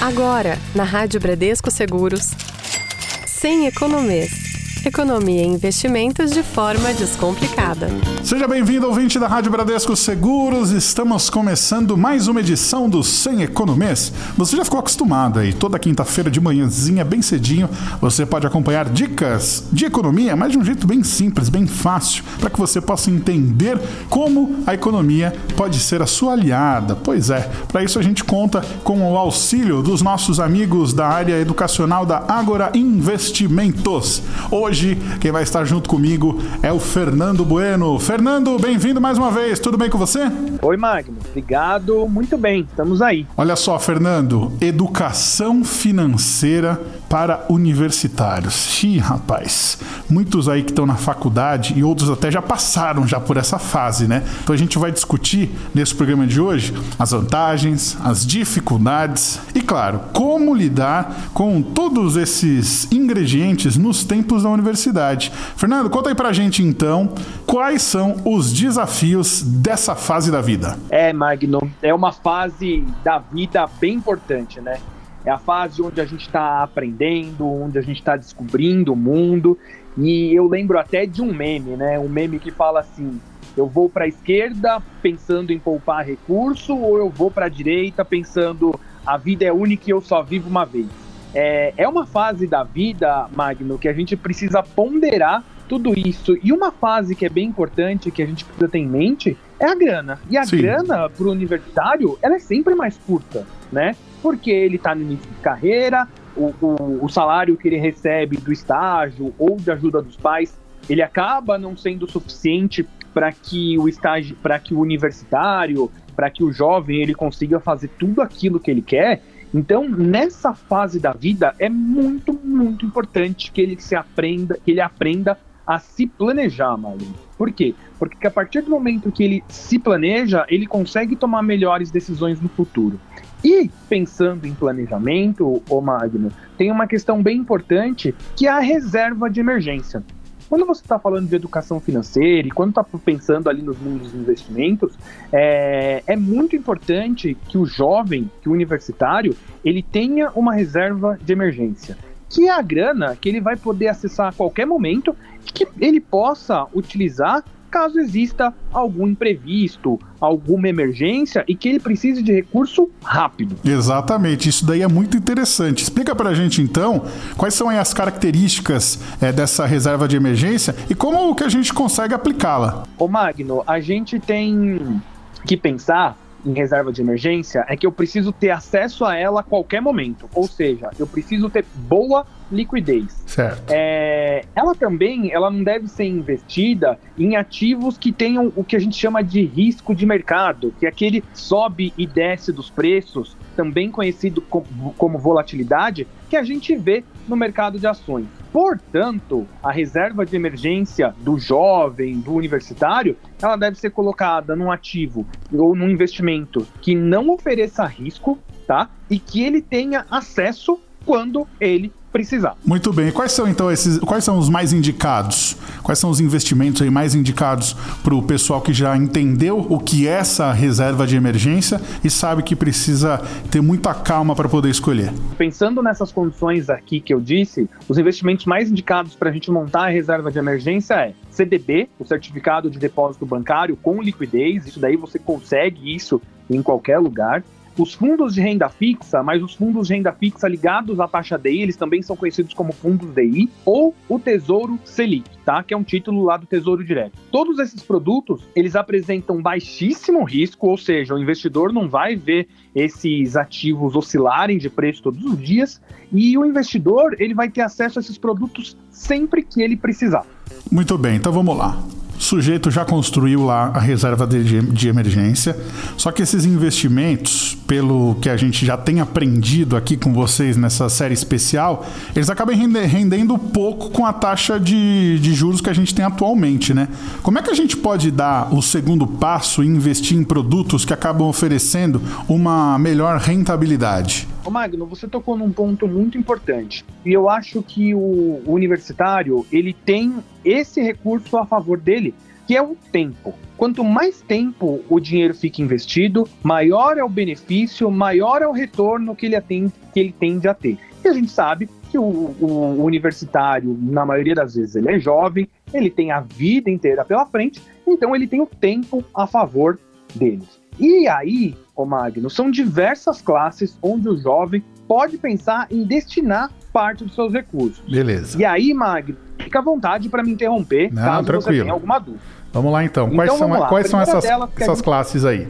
Agora, na Rádio Bradesco Seguros, sem economês. Economia e investimentos de forma descomplicada. Seja bem-vindo, ouvinte da Rádio Bradesco Seguros. Estamos começando mais uma edição do Sem Economês. Você já ficou acostumado aí, toda quinta-feira de manhãzinha, bem cedinho, você pode acompanhar dicas de economia, mas de um jeito bem simples, bem fácil, para que você possa entender como a economia pode ser a sua aliada. Pois é, para isso a gente conta com o auxílio dos nossos amigos da área educacional da Agora Investimentos. Hoje Hoje, quem vai estar junto comigo é o Fernando Bueno. Fernando, bem-vindo mais uma vez. Tudo bem com você? Oi, Magno. Obrigado. Muito bem. Estamos aí. Olha só, Fernando, educação financeira para universitários. Ih, rapaz, muitos aí que estão na faculdade e outros até já passaram já por essa fase, né? Então a gente vai discutir nesse programa de hoje as vantagens, as dificuldades e, claro, como lidar com todos esses ingredientes nos tempos da universidade. Fernando, conta aí pra gente então quais são os desafios dessa fase da vida. É, Magno, é uma fase da vida bem importante, né? É a fase onde a gente está aprendendo, onde a gente está descobrindo o mundo. E eu lembro até de um meme, né? Um meme que fala assim: eu vou para a esquerda pensando em poupar recurso, ou eu vou para a direita pensando a vida é única e eu só vivo uma vez. É, é uma fase da vida, Magno, que a gente precisa ponderar tudo isso. E uma fase que é bem importante, que a gente precisa ter em mente, é a grana. E a Sim. grana para o universitário, ela é sempre mais curta, né? Porque ele está no início de carreira, o, o, o salário que ele recebe do estágio ou de ajuda dos pais, ele acaba não sendo suficiente para que o estágio, para que o universitário, para que o jovem ele consiga fazer tudo aquilo que ele quer. Então, nessa fase da vida é muito, muito importante que ele se aprenda, que ele aprenda a se planejar, Marlon. Por quê? Porque a partir do momento que ele se planeja, ele consegue tomar melhores decisões no futuro. E pensando em planejamento, ô Magno, tem uma questão bem importante que é a reserva de emergência. Quando você está falando de educação financeira e quando está pensando ali nos mundos dos investimentos, é, é muito importante que o jovem, que o universitário, ele tenha uma reserva de emergência que é a grana que ele vai poder acessar a qualquer momento e que ele possa utilizar caso exista algum imprevisto, alguma emergência e que ele precise de recurso rápido. Exatamente, isso daí é muito interessante. Explica pra gente então quais são as características é, dessa reserva de emergência e como que a gente consegue aplicá-la. Ô Magno, a gente tem que pensar em reserva de emergência é que eu preciso ter acesso a ela a qualquer momento. Ou seja, eu preciso ter boa liquidez. Certo. É, ela também ela não deve ser investida em ativos que tenham o que a gente chama de risco de mercado, que é aquele sobe e desce dos preços, também conhecido como, como volatilidade, que a gente vê no mercado de ações. Portanto, a reserva de emergência do jovem, do universitário, ela deve ser colocada num ativo ou num investimento que não ofereça risco, tá? E que ele tenha acesso quando ele precisar. Muito bem. Quais são então esses? Quais são os mais indicados? Quais são os investimentos aí mais indicados para o pessoal que já entendeu o que é essa reserva de emergência e sabe que precisa ter muita calma para poder escolher? Pensando nessas condições aqui que eu disse, os investimentos mais indicados para a gente montar a reserva de emergência é CDB, o certificado de depósito bancário com liquidez. Isso daí você consegue isso em qualquer lugar os fundos de renda fixa, mas os fundos de renda fixa ligados à taxa DI, eles também são conhecidos como fundos DI, ou o Tesouro Selic, tá? Que é um título lá do Tesouro Direto. Todos esses produtos, eles apresentam baixíssimo risco, ou seja, o investidor não vai ver esses ativos oscilarem de preço todos os dias, e o investidor, ele vai ter acesso a esses produtos sempre que ele precisar. Muito bem, então vamos lá. O sujeito já construiu lá a reserva de, de emergência, só que esses investimentos, pelo que a gente já tem aprendido aqui com vocês nessa série especial, eles acabam rendendo pouco com a taxa de, de juros que a gente tem atualmente, né? Como é que a gente pode dar o segundo passo e investir em produtos que acabam oferecendo uma melhor rentabilidade? Ô Magno, você tocou num ponto muito importante. E eu acho que o universitário, ele tem esse recurso a favor dele, que é o tempo. Quanto mais tempo o dinheiro fica investido, maior é o benefício, maior é o retorno que ele, atende, que ele tende a ter. E a gente sabe que o, o, universitário, na maioria das vezes, ele é jovem, ele tem a vida inteira pela frente, então ele tem o tempo a favor deles. E aí, o Magno, são diversas classes onde o jovem pode pensar em destinar parte dos seus recursos. Beleza. E aí, Magno, fica à vontade para me interromper Não, caso tranquilo. você tenha alguma dúvida. Vamos lá então. Quais Então, são, quais são essas, essas gente- classes aí?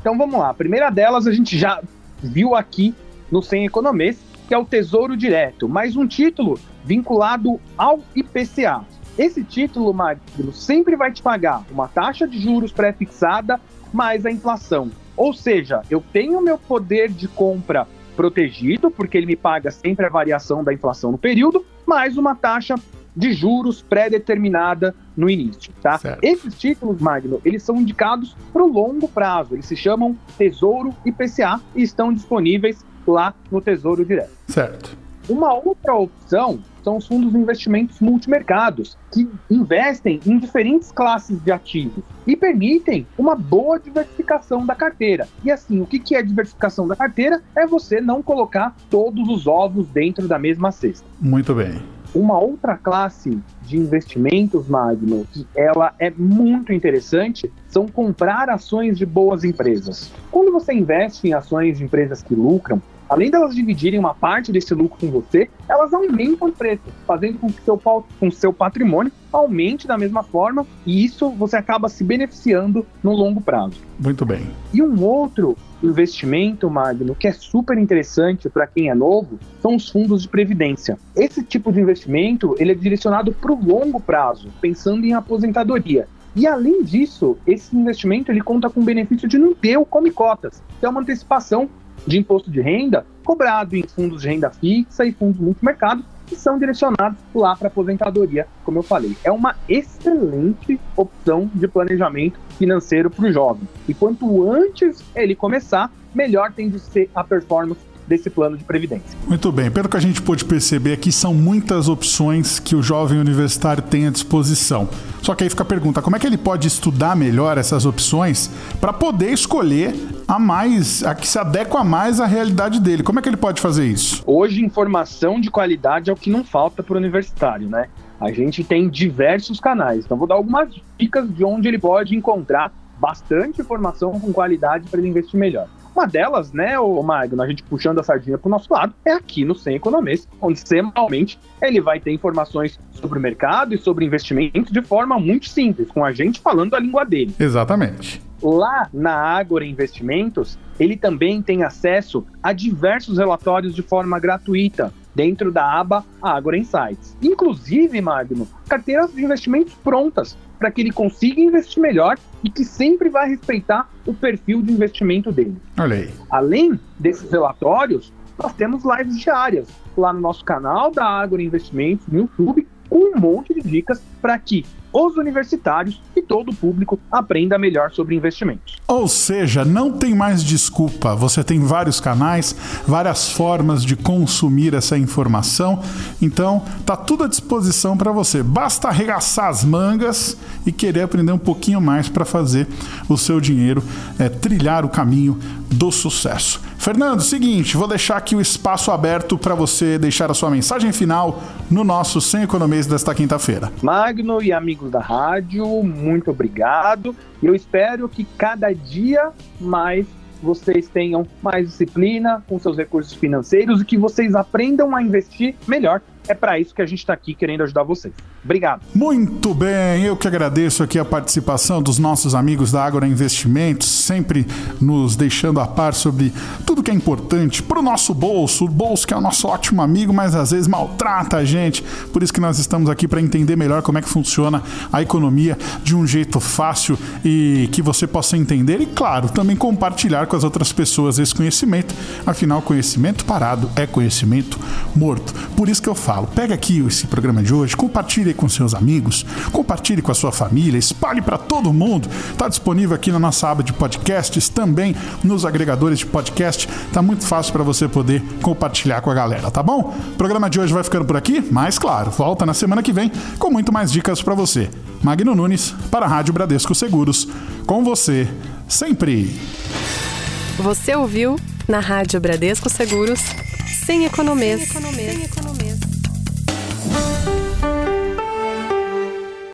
Então vamos lá. A primeira delas a gente já viu aqui no Sem Economês, que é o Tesouro Direto, mais um título vinculado ao IPCA. Esse título, Magno, sempre vai te pagar uma taxa de juros pré-fixada mais a inflação. Ou seja, eu tenho meu poder de compra protegido, porque ele me paga sempre a variação da inflação no período, mais uma taxa de juros pré-determinada no início, tá? Certo. Esses títulos, Magno, eles são indicados para o longo prazo. Eles se chamam Tesouro IPCA e estão disponíveis lá no Tesouro Direto. Certo. Uma outra opção são os fundos de investimentos multimercados, que investem em diferentes classes de ativos e permitem uma boa diversificação da carteira. E assim, o que é diversificação da carteira? É você não colocar todos os ovos dentro da mesma cesta. Muito bem. Uma outra classe de investimentos, Magno, que ela é muito interessante, são comprar ações de boas empresas. Quando você investe em ações de empresas que lucram, além delas dividirem uma parte desse lucro com você, elas aumentam o preço, fazendo com que seu, com seu patrimônio aumente da mesma forma, e isso você acaba se beneficiando no longo prazo. Muito bem. E um outro investimento, Magno, que é super interessante para quem é novo, são os fundos de previdência. Esse tipo de investimento ele é direcionado para o longo prazo, pensando em aposentadoria. E além disso, esse investimento ele conta com o benefício de não ter o come cotas, que é uma antecipação de imposto de renda cobrado em fundos de renda fixa e fundos multimercado que são direcionados lá para aposentadoria, como eu falei. É uma excelente opção de planejamento financeiro para o jovem. E quanto antes ele começar, melhor tem de ser a performance desse plano de previdência. Muito bem. Pelo que a gente pôde perceber aqui, são muitas opções que o jovem universitário tem à disposição. Só que aí fica a pergunta: como é que ele pode estudar melhor essas opções para poder escolher a mais, a que se adequa mais à realidade dele? Como é que ele pode fazer isso? Hoje, informação de qualidade é o que não falta para o universitário, né? A gente tem diversos canais, então vou dar algumas dicas de onde ele pode encontrar bastante informação com qualidade para ele investir melhor. Uma delas, né, o Magno, a gente puxando a sardinha para o nosso lado, é aqui no Sem Economês, onde semanalmente ele vai ter informações sobre o mercado e sobre investimentos de forma muito simples, com a gente falando a língua dele. Exatamente. Lá na Ágora Investimentos, ele também tem acesso a diversos relatórios de forma gratuita dentro da aba Ágora Insights. Inclusive, Magno, carteiras de investimentos prontas para que ele consiga investir melhor e que sempre vai respeitar o perfil de investimento dele. Além desses relatórios, nós temos lives diárias lá no nosso canal da Ágora Investimentos no YouTube, um monte de dicas para que os universitários e todo o público aprenda melhor sobre investimentos. Ou seja, não tem mais desculpa. Você tem vários canais, várias formas de consumir essa informação. Então, tá tudo à disposição para você. Basta arregaçar as mangas e querer aprender um pouquinho mais para fazer o seu dinheiro é, trilhar o caminho do sucesso. Fernando, seguinte, vou deixar aqui o espaço aberto para você deixar a sua mensagem final no nosso Sem Economias desta quinta-feira. Magno e amigos da rádio, muito obrigado. Eu espero que cada dia mais vocês tenham mais disciplina com seus recursos financeiros e que vocês aprendam a investir melhor. É para isso que a gente está aqui querendo ajudar vocês. Obrigado. Muito bem, eu que agradeço aqui a participação dos nossos amigos da Agora Investimentos, sempre nos deixando a par sobre tudo que é importante para o nosso bolso, o bolso que é o nosso ótimo amigo, mas às vezes maltrata a gente. Por isso que nós estamos aqui para entender melhor como é que funciona a economia de um jeito fácil e que você possa entender e, claro, também compartilhar com as outras pessoas esse conhecimento. Afinal, conhecimento parado é conhecimento morto. Por isso que eu falo falo. Pega aqui esse programa de hoje, compartilhe com seus amigos, compartilhe com a sua família, espalhe para todo mundo. Está disponível aqui na nossa aba de podcasts, também nos agregadores de podcast. Tá muito fácil para você poder compartilhar com a galera, tá bom? O programa de hoje vai ficando por aqui, mas claro, volta na semana que vem com muito mais dicas para você. Magno Nunes para a Rádio Bradesco Seguros, com você sempre. Você ouviu na Rádio Bradesco Seguros sem economês. Sem economês. Sem economês.